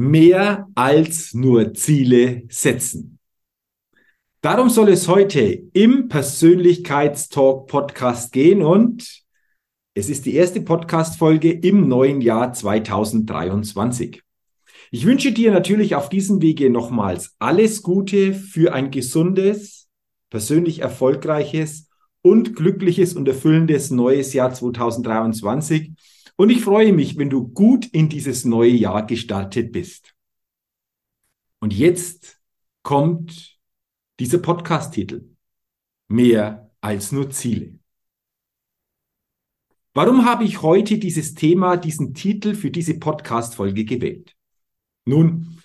Mehr als nur Ziele setzen. Darum soll es heute im Persönlichkeitstalk Podcast gehen und es ist die erste Podcast-Folge im neuen Jahr 2023. Ich wünsche dir natürlich auf diesem Wege nochmals alles Gute für ein gesundes, persönlich erfolgreiches und glückliches und erfüllendes neues Jahr 2023 und ich freue mich, wenn du gut in dieses neue Jahr gestartet bist. Und jetzt kommt dieser Podcast-Titel. Mehr als nur Ziele. Warum habe ich heute dieses Thema, diesen Titel für diese Podcast-Folge gewählt? Nun,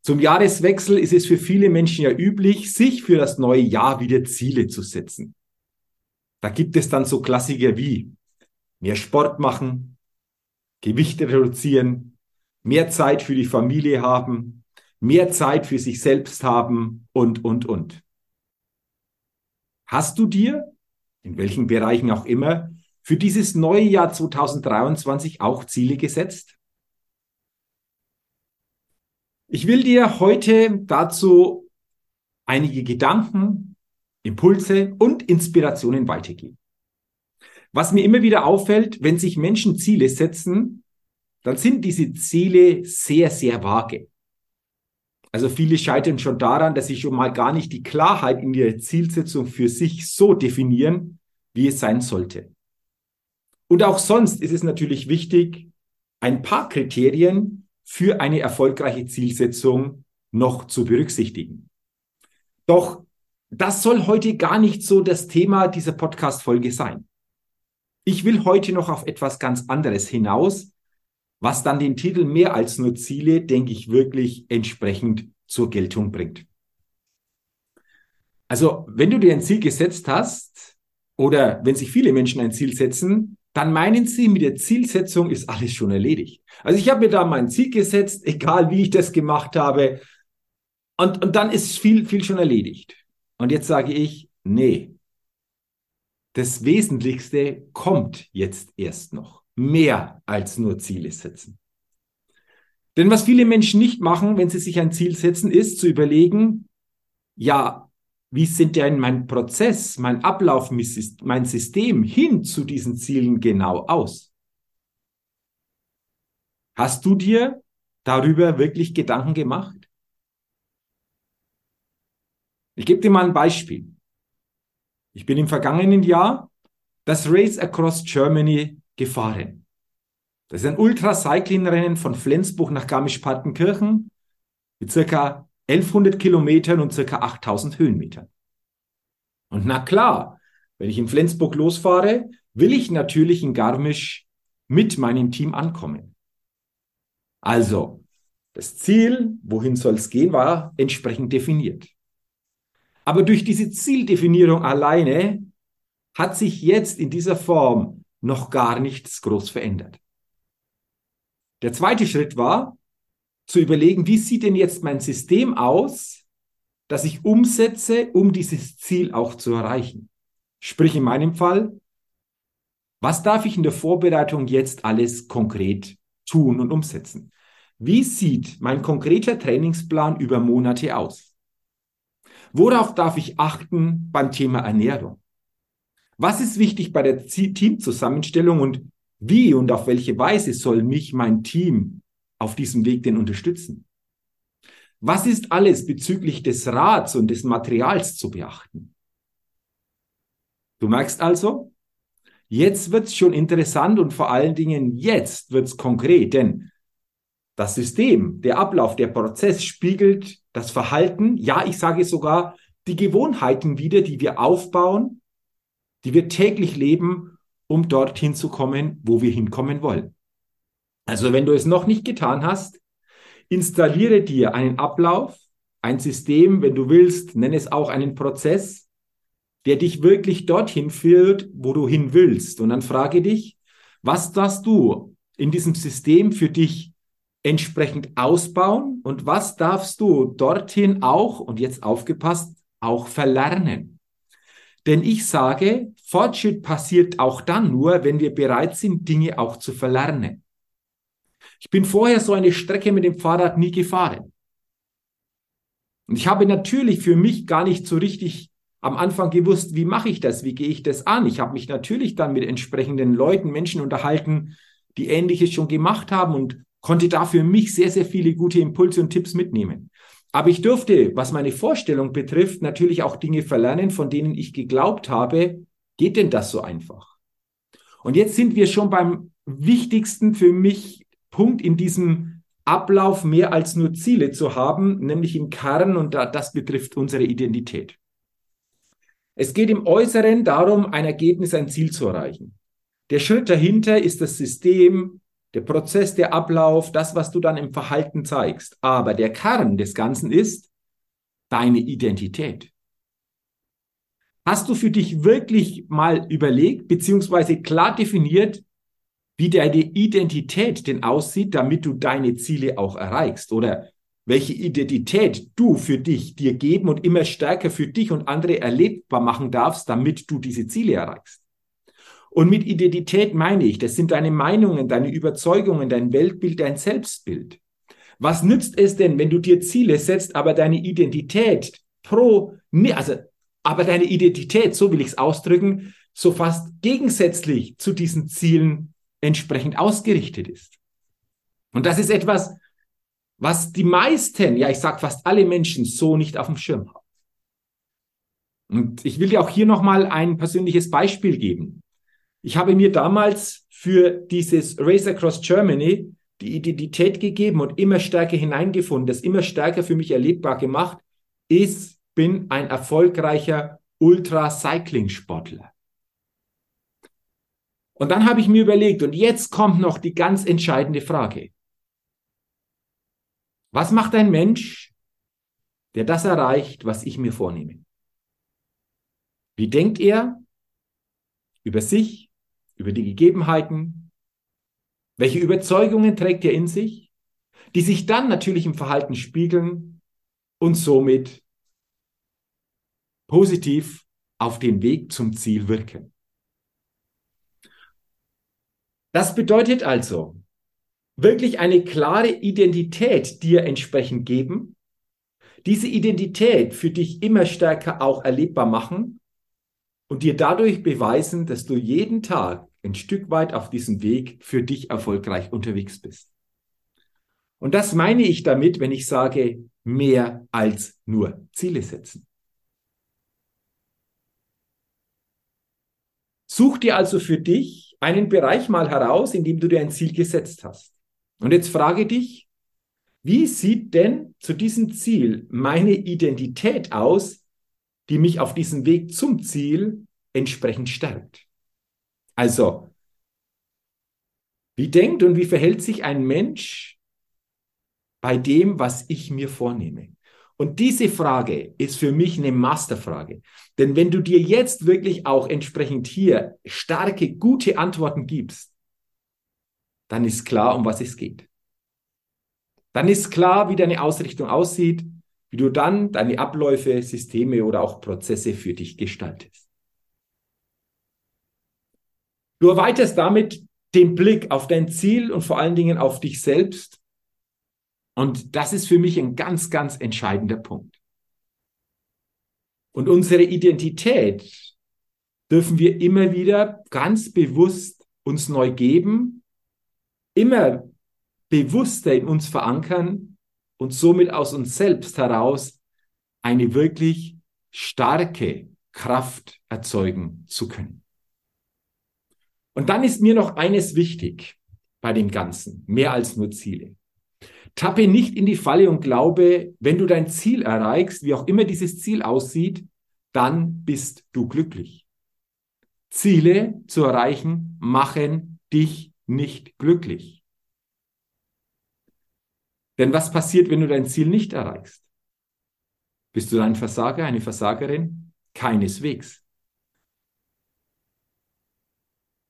zum Jahreswechsel ist es für viele Menschen ja üblich, sich für das neue Jahr wieder Ziele zu setzen. Da gibt es dann so Klassiker wie mehr Sport machen, Gewichte reduzieren, mehr Zeit für die Familie haben, mehr Zeit für sich selbst haben und, und, und. Hast du dir, in welchen Bereichen auch immer, für dieses neue Jahr 2023 auch Ziele gesetzt? Ich will dir heute dazu einige Gedanken, Impulse und Inspirationen weitergeben. Was mir immer wieder auffällt, wenn sich Menschen Ziele setzen, dann sind diese Ziele sehr, sehr vage. Also viele scheitern schon daran, dass sie schon mal gar nicht die Klarheit in ihrer Zielsetzung für sich so definieren, wie es sein sollte. Und auch sonst ist es natürlich wichtig, ein paar Kriterien für eine erfolgreiche Zielsetzung noch zu berücksichtigen. Doch das soll heute gar nicht so das Thema dieser Podcast-Folge sein. Ich will heute noch auf etwas ganz anderes hinaus, was dann den Titel mehr als nur Ziele, denke ich, wirklich entsprechend zur Geltung bringt. Also, wenn du dir ein Ziel gesetzt hast oder wenn sich viele Menschen ein Ziel setzen, dann meinen sie, mit der Zielsetzung ist alles schon erledigt. Also ich habe mir da mein Ziel gesetzt, egal wie ich das gemacht habe, und, und dann ist viel, viel schon erledigt. Und jetzt sage ich, nee, das Wesentlichste kommt jetzt erst noch. Mehr als nur Ziele setzen. Denn was viele Menschen nicht machen, wenn sie sich ein Ziel setzen, ist zu überlegen, ja, wie sind denn mein Prozess, mein Ablauf, mein System hin zu diesen Zielen genau aus? Hast du dir darüber wirklich Gedanken gemacht? Ich gebe dir mal ein Beispiel. Ich bin im vergangenen Jahr das Race Across Germany gefahren. Das ist ein Ultracycling-Rennen von Flensburg nach Garmisch-Partenkirchen mit circa 1100 Kilometern und circa 8000 Höhenmetern. Und na klar, wenn ich in Flensburg losfahre, will ich natürlich in Garmisch mit meinem Team ankommen. Also, das Ziel, wohin soll es gehen, war entsprechend definiert. Aber durch diese Zieldefinierung alleine hat sich jetzt in dieser Form noch gar nichts groß verändert. Der zweite Schritt war, zu überlegen, wie sieht denn jetzt mein System aus, das ich umsetze, um dieses Ziel auch zu erreichen. Sprich in meinem Fall, was darf ich in der Vorbereitung jetzt alles konkret tun und umsetzen? Wie sieht mein konkreter Trainingsplan über Monate aus? Worauf darf ich achten beim Thema Ernährung? Was ist wichtig bei der Teamzusammenstellung und wie und auf welche Weise soll mich mein Team auf diesem Weg denn unterstützen? Was ist alles bezüglich des Rats und des Materials zu beachten? Du merkst also, jetzt wird's schon interessant und vor allen Dingen jetzt wird's konkret, denn das System, der Ablauf, der Prozess spiegelt das Verhalten, ja, ich sage sogar die Gewohnheiten wieder, die wir aufbauen, die wir täglich leben, um dorthin zu kommen, wo wir hinkommen wollen. Also wenn du es noch nicht getan hast, installiere dir einen Ablauf, ein System, wenn du willst, nenne es auch einen Prozess, der dich wirklich dorthin führt, wo du hin willst. Und dann frage dich, was darfst du in diesem System für dich entsprechend ausbauen und was darfst du dorthin auch, und jetzt aufgepasst, auch verlernen. Denn ich sage, Fortschritt passiert auch dann nur, wenn wir bereit sind, Dinge auch zu verlernen. Ich bin vorher so eine Strecke mit dem Fahrrad nie gefahren. Und ich habe natürlich für mich gar nicht so richtig am Anfang gewusst, wie mache ich das, wie gehe ich das an. Ich habe mich natürlich dann mit entsprechenden Leuten, Menschen unterhalten, die ähnliches schon gemacht haben und konnte da für mich sehr, sehr viele gute Impulse und Tipps mitnehmen. Aber ich durfte, was meine Vorstellung betrifft, natürlich auch Dinge verlernen, von denen ich geglaubt habe, geht denn das so einfach? Und jetzt sind wir schon beim wichtigsten für mich Punkt in diesem Ablauf mehr als nur Ziele zu haben, nämlich im Kern und das betrifft unsere Identität. Es geht im Äußeren darum, ein Ergebnis, ein Ziel zu erreichen. Der Schritt dahinter ist das System, der Prozess, der Ablauf, das, was du dann im Verhalten zeigst. Aber der Kern des Ganzen ist deine Identität. Hast du für dich wirklich mal überlegt, beziehungsweise klar definiert, wie deine Identität denn aussieht, damit du deine Ziele auch erreichst oder welche Identität du für dich dir geben und immer stärker für dich und andere erlebbar machen darfst, damit du diese Ziele erreichst. Und mit Identität meine ich, das sind deine Meinungen, deine Überzeugungen, dein Weltbild, dein Selbstbild. Was nützt es denn, wenn du dir Ziele setzt, aber deine Identität pro, also, aber deine Identität, so will ich es ausdrücken, so fast gegensätzlich zu diesen Zielen entsprechend ausgerichtet ist. Und das ist etwas, was die meisten, ja, ich sag fast alle Menschen so nicht auf dem Schirm haben. Und ich will dir auch hier nochmal ein persönliches Beispiel geben. Ich habe mir damals für dieses Race Across Germany die Identität gegeben und immer stärker hineingefunden, das immer stärker für mich erlebbar gemacht, ist, bin ein erfolgreicher Ultra-Cycling-Sportler. Und dann habe ich mir überlegt, und jetzt kommt noch die ganz entscheidende Frage. Was macht ein Mensch, der das erreicht, was ich mir vornehme? Wie denkt er über sich, über die Gegebenheiten? Welche Überzeugungen trägt er in sich, die sich dann natürlich im Verhalten spiegeln und somit positiv auf den Weg zum Ziel wirken? Das bedeutet also, wirklich eine klare Identität dir entsprechend geben, diese Identität für dich immer stärker auch erlebbar machen und dir dadurch beweisen, dass du jeden Tag ein Stück weit auf diesem Weg für dich erfolgreich unterwegs bist. Und das meine ich damit, wenn ich sage, mehr als nur Ziele setzen. Such dir also für dich einen Bereich mal heraus, in dem du dir ein Ziel gesetzt hast. Und jetzt frage dich, wie sieht denn zu diesem Ziel meine Identität aus, die mich auf diesem Weg zum Ziel entsprechend stärkt? Also, wie denkt und wie verhält sich ein Mensch bei dem, was ich mir vornehme? Und diese Frage ist für mich eine Masterfrage. Denn wenn du dir jetzt wirklich auch entsprechend hier starke, gute Antworten gibst, dann ist klar, um was es geht. Dann ist klar, wie deine Ausrichtung aussieht, wie du dann deine Abläufe, Systeme oder auch Prozesse für dich gestaltest. Du erweiterst damit den Blick auf dein Ziel und vor allen Dingen auf dich selbst und das ist für mich ein ganz, ganz entscheidender Punkt. Und unsere Identität dürfen wir immer wieder ganz bewusst uns neu geben, immer bewusster in uns verankern und somit aus uns selbst heraus eine wirklich starke Kraft erzeugen zu können. Und dann ist mir noch eines wichtig bei dem Ganzen, mehr als nur Ziele. Tappe nicht in die Falle und glaube, wenn du dein Ziel erreichst, wie auch immer dieses Ziel aussieht, dann bist du glücklich. Ziele zu erreichen machen dich nicht glücklich. Denn was passiert, wenn du dein Ziel nicht erreichst? Bist du ein Versager, eine Versagerin? Keineswegs.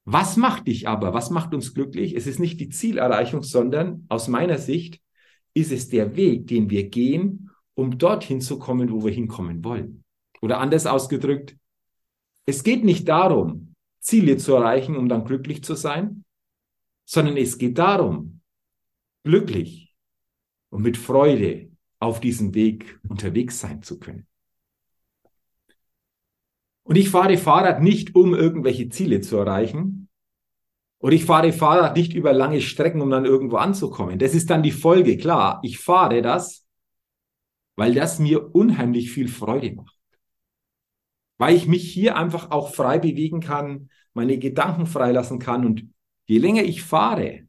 Was macht dich aber? Was macht uns glücklich? Es ist nicht die Zielerreichung, sondern aus meiner Sicht ist es der Weg, den wir gehen, um dorthin zu kommen, wo wir hinkommen wollen. Oder anders ausgedrückt, es geht nicht darum, Ziele zu erreichen, um dann glücklich zu sein, sondern es geht darum, glücklich und mit Freude auf diesem Weg unterwegs sein zu können. Und ich fahre Fahrrad nicht, um irgendwelche Ziele zu erreichen. Und ich fahre Fahrrad nicht über lange Strecken, um dann irgendwo anzukommen. Das ist dann die Folge. Klar, ich fahre das, weil das mir unheimlich viel Freude macht. Weil ich mich hier einfach auch frei bewegen kann, meine Gedanken freilassen kann. Und je länger ich fahre,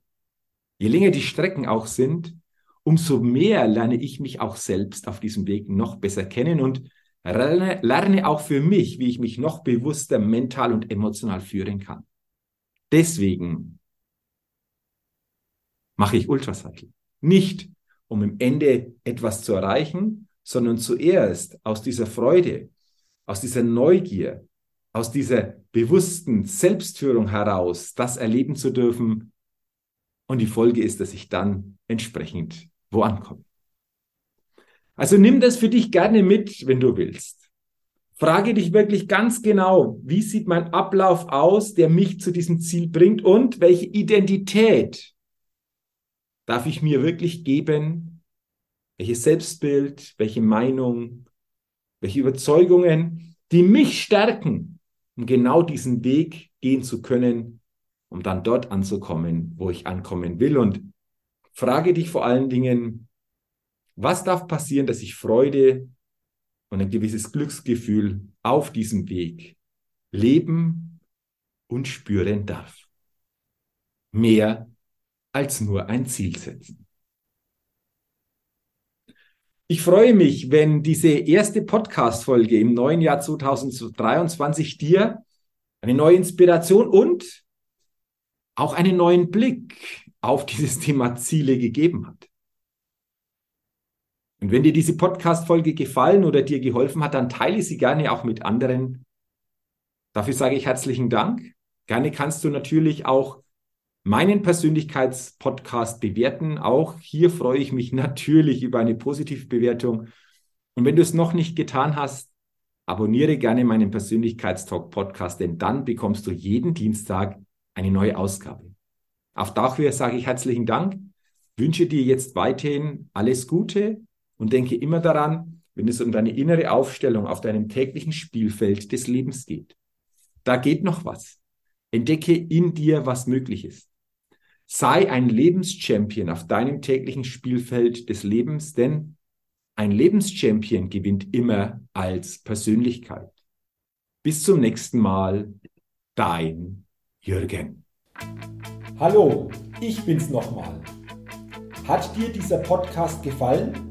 je länger die Strecken auch sind, umso mehr lerne ich mich auch selbst auf diesem Weg noch besser kennen und Lerne, lerne auch für mich, wie ich mich noch bewusster mental und emotional führen kann. Deswegen mache ich Ultracycling. Nicht, um im Ende etwas zu erreichen, sondern zuerst aus dieser Freude, aus dieser Neugier, aus dieser bewussten Selbstführung heraus, das erleben zu dürfen. Und die Folge ist, dass ich dann entsprechend wo ankomme. Also nimm das für dich gerne mit, wenn du willst. Frage dich wirklich ganz genau, wie sieht mein Ablauf aus, der mich zu diesem Ziel bringt und welche Identität darf ich mir wirklich geben? Welches Selbstbild, welche Meinung, welche Überzeugungen, die mich stärken, um genau diesen Weg gehen zu können, um dann dort anzukommen, wo ich ankommen will. Und frage dich vor allen Dingen, was darf passieren, dass ich Freude und ein gewisses Glücksgefühl auf diesem Weg leben und spüren darf? Mehr als nur ein Ziel setzen. Ich freue mich, wenn diese erste Podcast-Folge im neuen Jahr 2023 dir eine neue Inspiration und auch einen neuen Blick auf dieses Thema Ziele gegeben hat. Und wenn dir diese Podcast-Folge gefallen oder dir geholfen hat, dann teile sie gerne auch mit anderen. Dafür sage ich herzlichen Dank. Gerne kannst du natürlich auch meinen Persönlichkeitspodcast bewerten. Auch hier freue ich mich natürlich über eine positive Bewertung. Und wenn du es noch nicht getan hast, abonniere gerne meinen Persönlichkeitstalk-Podcast, denn dann bekommst du jeden Dienstag eine neue Ausgabe. Auch dafür sage ich herzlichen Dank, wünsche dir jetzt weiterhin alles Gute und denke immer daran, wenn es um deine innere Aufstellung auf deinem täglichen Spielfeld des Lebens geht. Da geht noch was. Entdecke in dir, was möglich ist. Sei ein Lebenschampion auf deinem täglichen Spielfeld des Lebens, denn ein Lebenschampion gewinnt immer als Persönlichkeit. Bis zum nächsten Mal, dein Jürgen. Hallo, ich bin's nochmal. Hat dir dieser Podcast gefallen?